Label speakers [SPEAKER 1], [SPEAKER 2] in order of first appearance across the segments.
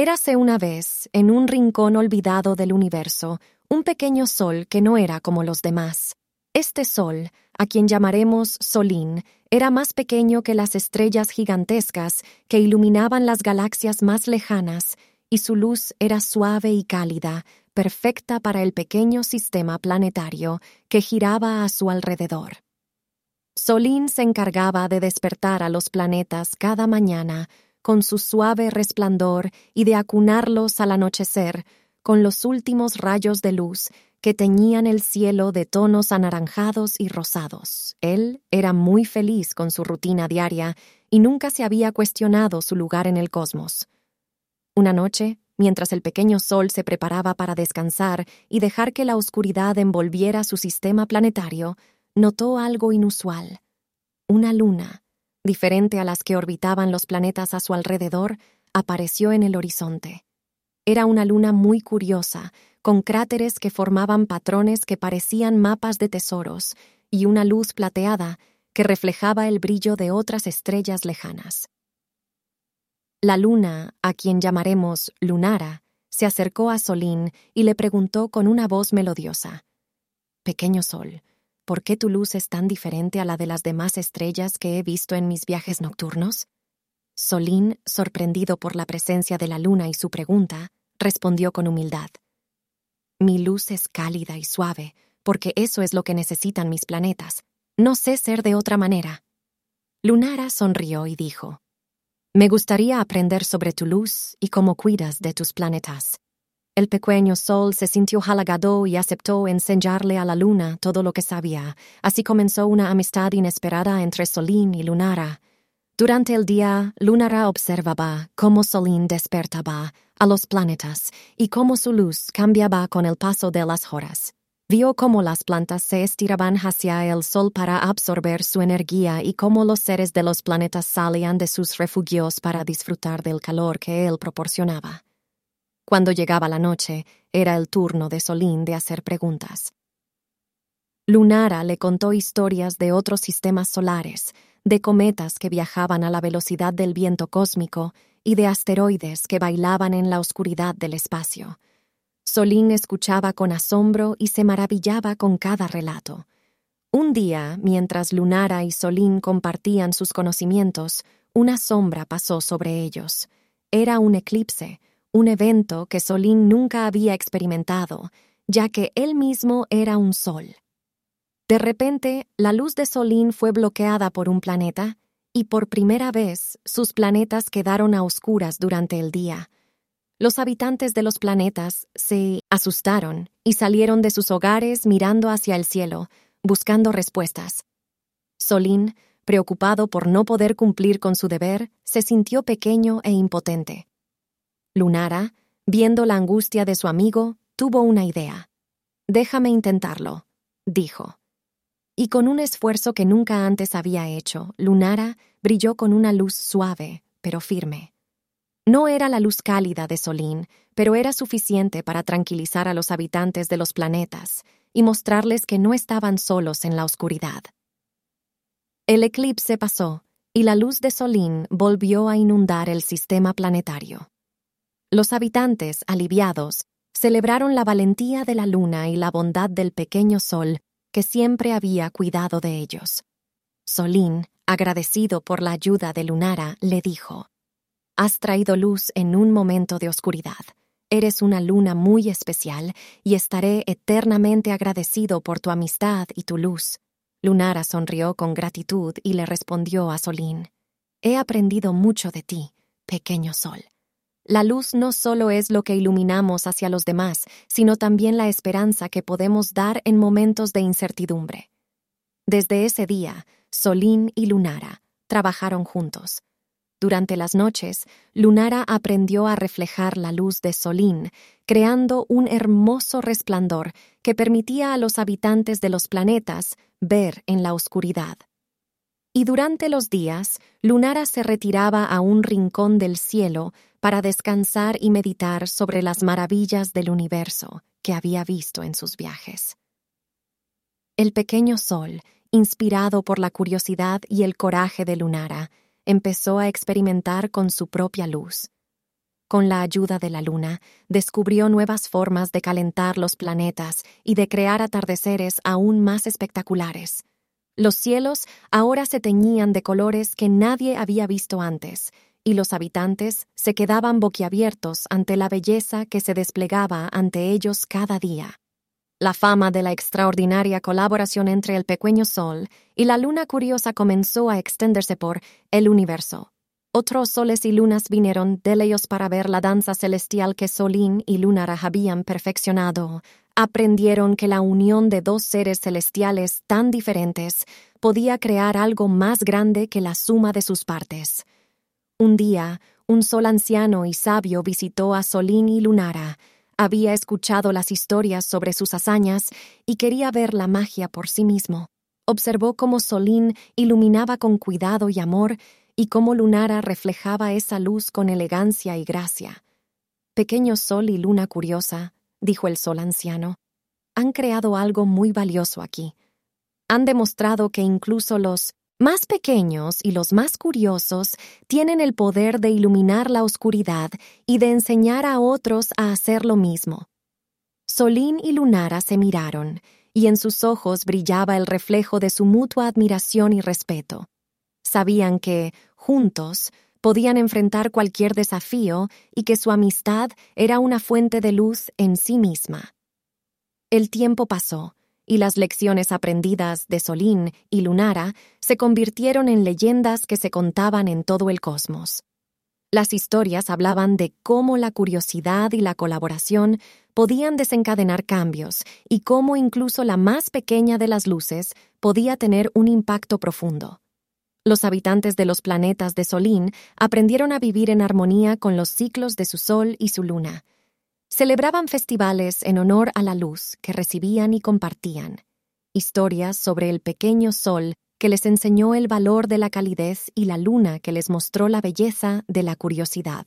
[SPEAKER 1] Érase una vez, en un rincón olvidado del universo, un pequeño sol que no era como los demás. Este sol, a quien llamaremos Solín, era más pequeño que las estrellas gigantescas que iluminaban las galaxias más lejanas, y su luz era suave y cálida, perfecta para el pequeño sistema planetario que giraba a su alrededor. Solín se encargaba de despertar a los planetas cada mañana con su suave resplandor y de acunarlos al anochecer con los últimos rayos de luz que teñían el cielo de tonos anaranjados y rosados. Él era muy feliz con su rutina diaria y nunca se había cuestionado su lugar en el cosmos. Una noche, mientras el pequeño sol se preparaba para descansar y dejar que la oscuridad envolviera su sistema planetario, notó algo inusual. Una luna, diferente a las que orbitaban los planetas a su alrededor, apareció en el horizonte. Era una luna muy curiosa, con cráteres que formaban patrones que parecían mapas de tesoros, y una luz plateada que reflejaba el brillo de otras estrellas lejanas. La luna, a quien llamaremos Lunara, se acercó a Solín y le preguntó con una voz melodiosa Pequeño sol, ¿por qué tu luz es tan diferente a la de las demás estrellas que he visto en mis viajes nocturnos? Solín, sorprendido por la presencia de la luna y su pregunta, respondió con humildad. Mi luz es cálida y suave, porque eso es lo que necesitan mis planetas. No sé ser de otra manera. Lunara sonrió y dijo, Me gustaría aprender sobre tu luz y cómo cuidas de tus planetas. El pequeño sol se sintió halagado y aceptó enseñarle a la luna todo lo que sabía. Así comenzó una amistad inesperada entre Solín y Lunara. Durante el día, Lunara observaba cómo Solín despertaba a los planetas y cómo su luz cambiaba con el paso de las horas. Vio cómo las plantas se estiraban hacia el sol para absorber su energía y cómo los seres de los planetas salían de sus refugios para disfrutar del calor que él proporcionaba. Cuando llegaba la noche, era el turno de Solín de hacer preguntas. Lunara le contó historias de otros sistemas solares, de cometas que viajaban a la velocidad del viento cósmico y de asteroides que bailaban en la oscuridad del espacio. Solín escuchaba con asombro y se maravillaba con cada relato. Un día, mientras Lunara y Solín compartían sus conocimientos, una sombra pasó sobre ellos. Era un eclipse, un evento que Solín nunca había experimentado, ya que él mismo era un sol. De repente, la luz de Solín fue bloqueada por un planeta, y por primera vez sus planetas quedaron a oscuras durante el día. Los habitantes de los planetas se asustaron y salieron de sus hogares mirando hacia el cielo, buscando respuestas. Solín, preocupado por no poder cumplir con su deber, se sintió pequeño e impotente. Lunara, viendo la angustia de su amigo, tuvo una idea. Déjame intentarlo, dijo y con un esfuerzo que nunca antes había hecho, Lunara brilló con una luz suave, pero firme. No era la luz cálida de Solín, pero era suficiente para tranquilizar a los habitantes de los planetas y mostrarles que no estaban solos en la oscuridad. El eclipse pasó y la luz de Solín volvió a inundar el sistema planetario. Los habitantes, aliviados, celebraron la valentía de la luna y la bondad del pequeño sol que siempre había cuidado de ellos. Solín, agradecido por la ayuda de Lunara, le dijo, Has traído luz en un momento de oscuridad. Eres una luna muy especial y estaré eternamente agradecido por tu amistad y tu luz. Lunara sonrió con gratitud y le respondió a Solín, He aprendido mucho de ti, pequeño sol. La luz no solo es lo que iluminamos hacia los demás, sino también la esperanza que podemos dar en momentos de incertidumbre. Desde ese día, Solín y Lunara trabajaron juntos. Durante las noches, Lunara aprendió a reflejar la luz de Solín, creando un hermoso resplandor que permitía a los habitantes de los planetas ver en la oscuridad. Y durante los días, Lunara se retiraba a un rincón del cielo para descansar y meditar sobre las maravillas del universo que había visto en sus viajes. El pequeño sol, inspirado por la curiosidad y el coraje de Lunara, empezó a experimentar con su propia luz. con la ayuda de la luna, descubrió nuevas formas de calentar los planetas y de crear atardeceres aún más espectaculares. Los cielos ahora se teñían de colores que nadie había visto antes, y los habitantes se quedaban boquiabiertos ante la belleza que se desplegaba ante ellos cada día. La fama de la extraordinaria colaboración entre el pequeño Sol y la luna curiosa comenzó a extenderse por el universo. Otros soles y lunas vinieron de ellos para ver la danza celestial que Solín y Lunara habían perfeccionado. Aprendieron que la unión de dos seres celestiales tan diferentes podía crear algo más grande que la suma de sus partes. Un día, un sol anciano y sabio visitó a Solín y Lunara, había escuchado las historias sobre sus hazañas y quería ver la magia por sí mismo. Observó cómo Solín iluminaba con cuidado y amor y cómo Lunara reflejaba esa luz con elegancia y gracia. Pequeño sol y luna curiosa, dijo el sol anciano, han creado algo muy valioso aquí. Han demostrado que incluso los más pequeños y los más curiosos tienen el poder de iluminar la oscuridad y de enseñar a otros a hacer lo mismo. Solín y Lunara se miraron, y en sus ojos brillaba el reflejo de su mutua admiración y respeto. Sabían que, juntos, podían enfrentar cualquier desafío y que su amistad era una fuente de luz en sí misma. El tiempo pasó, y las lecciones aprendidas de Solín y Lunara se convirtieron en leyendas que se contaban en todo el cosmos. Las historias hablaban de cómo la curiosidad y la colaboración podían desencadenar cambios y cómo incluso la más pequeña de las luces podía tener un impacto profundo. Los habitantes de los planetas de Solín aprendieron a vivir en armonía con los ciclos de su Sol y su Luna, Celebraban festivales en honor a la luz que recibían y compartían, historias sobre el pequeño sol que les enseñó el valor de la calidez y la luna que les mostró la belleza de la curiosidad.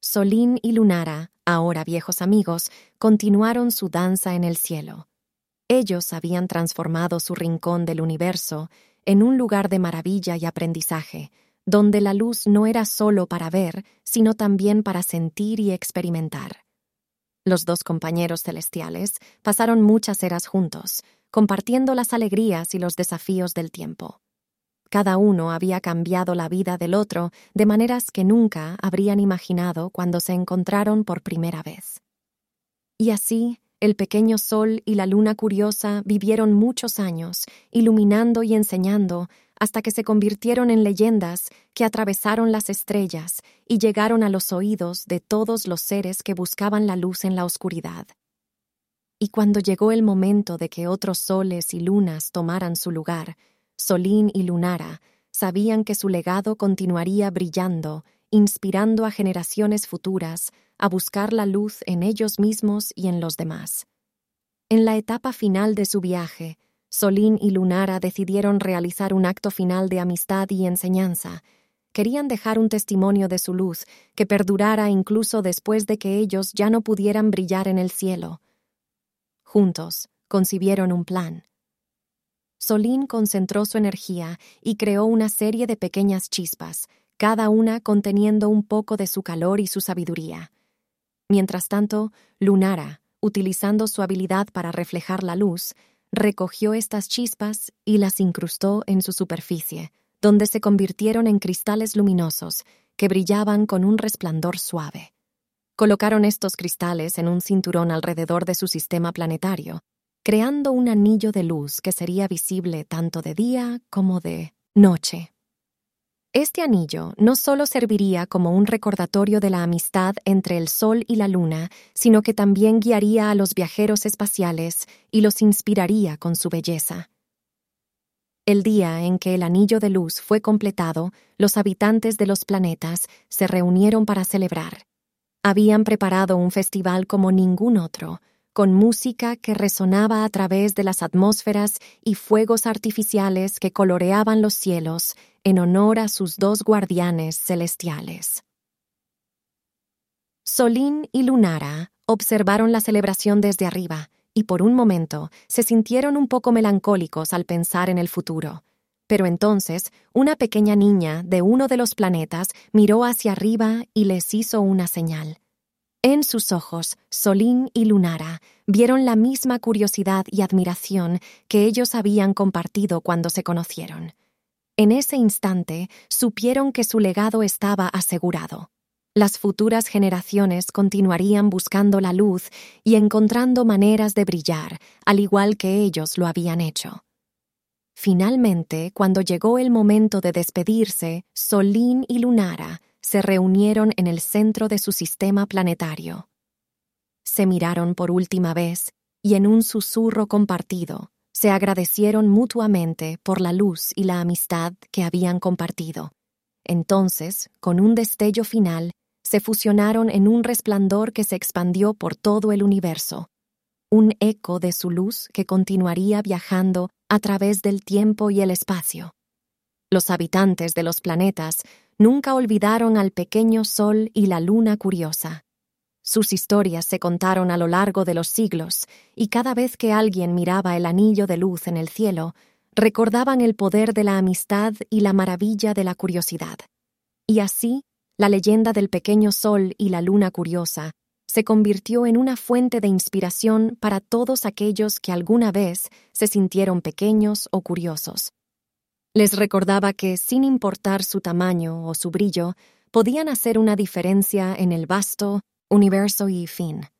[SPEAKER 1] Solín y Lunara, ahora viejos amigos, continuaron su danza en el cielo. Ellos habían transformado su rincón del universo en un lugar de maravilla y aprendizaje, donde la luz no era solo para ver, sino también para sentir y experimentar. Los dos compañeros celestiales pasaron muchas eras juntos, compartiendo las alegrías y los desafíos del tiempo. Cada uno había cambiado la vida del otro de maneras que nunca habrían imaginado cuando se encontraron por primera vez. Y así, el pequeño sol y la luna curiosa vivieron muchos años, iluminando y enseñando hasta que se convirtieron en leyendas que atravesaron las estrellas y llegaron a los oídos de todos los seres que buscaban la luz en la oscuridad. Y cuando llegó el momento de que otros soles y lunas tomaran su lugar, Solín y Lunara sabían que su legado continuaría brillando, inspirando a generaciones futuras a buscar la luz en ellos mismos y en los demás. En la etapa final de su viaje, Solín y Lunara decidieron realizar un acto final de amistad y enseñanza. Querían dejar un testimonio de su luz que perdurara incluso después de que ellos ya no pudieran brillar en el cielo. Juntos concibieron un plan. Solín concentró su energía y creó una serie de pequeñas chispas, cada una conteniendo un poco de su calor y su sabiduría. Mientras tanto, Lunara, utilizando su habilidad para reflejar la luz, recogió estas chispas y las incrustó en su superficie, donde se convirtieron en cristales luminosos que brillaban con un resplandor suave. Colocaron estos cristales en un cinturón alrededor de su sistema planetario, creando un anillo de luz que sería visible tanto de día como de noche. Este anillo no solo serviría como un recordatorio de la amistad entre el Sol y la Luna, sino que también guiaría a los viajeros espaciales y los inspiraría con su belleza. El día en que el anillo de luz fue completado, los habitantes de los planetas se reunieron para celebrar. Habían preparado un festival como ningún otro, con música que resonaba a través de las atmósferas y fuegos artificiales que coloreaban los cielos en honor a sus dos guardianes celestiales. Solín y Lunara observaron la celebración desde arriba y por un momento se sintieron un poco melancólicos al pensar en el futuro. Pero entonces una pequeña niña de uno de los planetas miró hacia arriba y les hizo una señal. En sus ojos, Solín y Lunara vieron la misma curiosidad y admiración que ellos habían compartido cuando se conocieron. En ese instante supieron que su legado estaba asegurado. Las futuras generaciones continuarían buscando la luz y encontrando maneras de brillar, al igual que ellos lo habían hecho. Finalmente, cuando llegó el momento de despedirse, Solín y Lunara se reunieron en el centro de su sistema planetario. Se miraron por última vez y en un susurro compartido se agradecieron mutuamente por la luz y la amistad que habían compartido. Entonces, con un destello final, se fusionaron en un resplandor que se expandió por todo el universo, un eco de su luz que continuaría viajando a través del tiempo y el espacio. Los habitantes de los planetas nunca olvidaron al pequeño Sol y la Luna curiosa. Sus historias se contaron a lo largo de los siglos, y cada vez que alguien miraba el anillo de luz en el cielo, recordaban el poder de la amistad y la maravilla de la curiosidad. Y así, la leyenda del pequeño Sol y la Luna curiosa se convirtió en una fuente de inspiración para todos aquellos que alguna vez se sintieron pequeños o curiosos. Les recordaba que, sin importar su tamaño o su brillo, podían hacer una diferencia en el vasto universo y fin.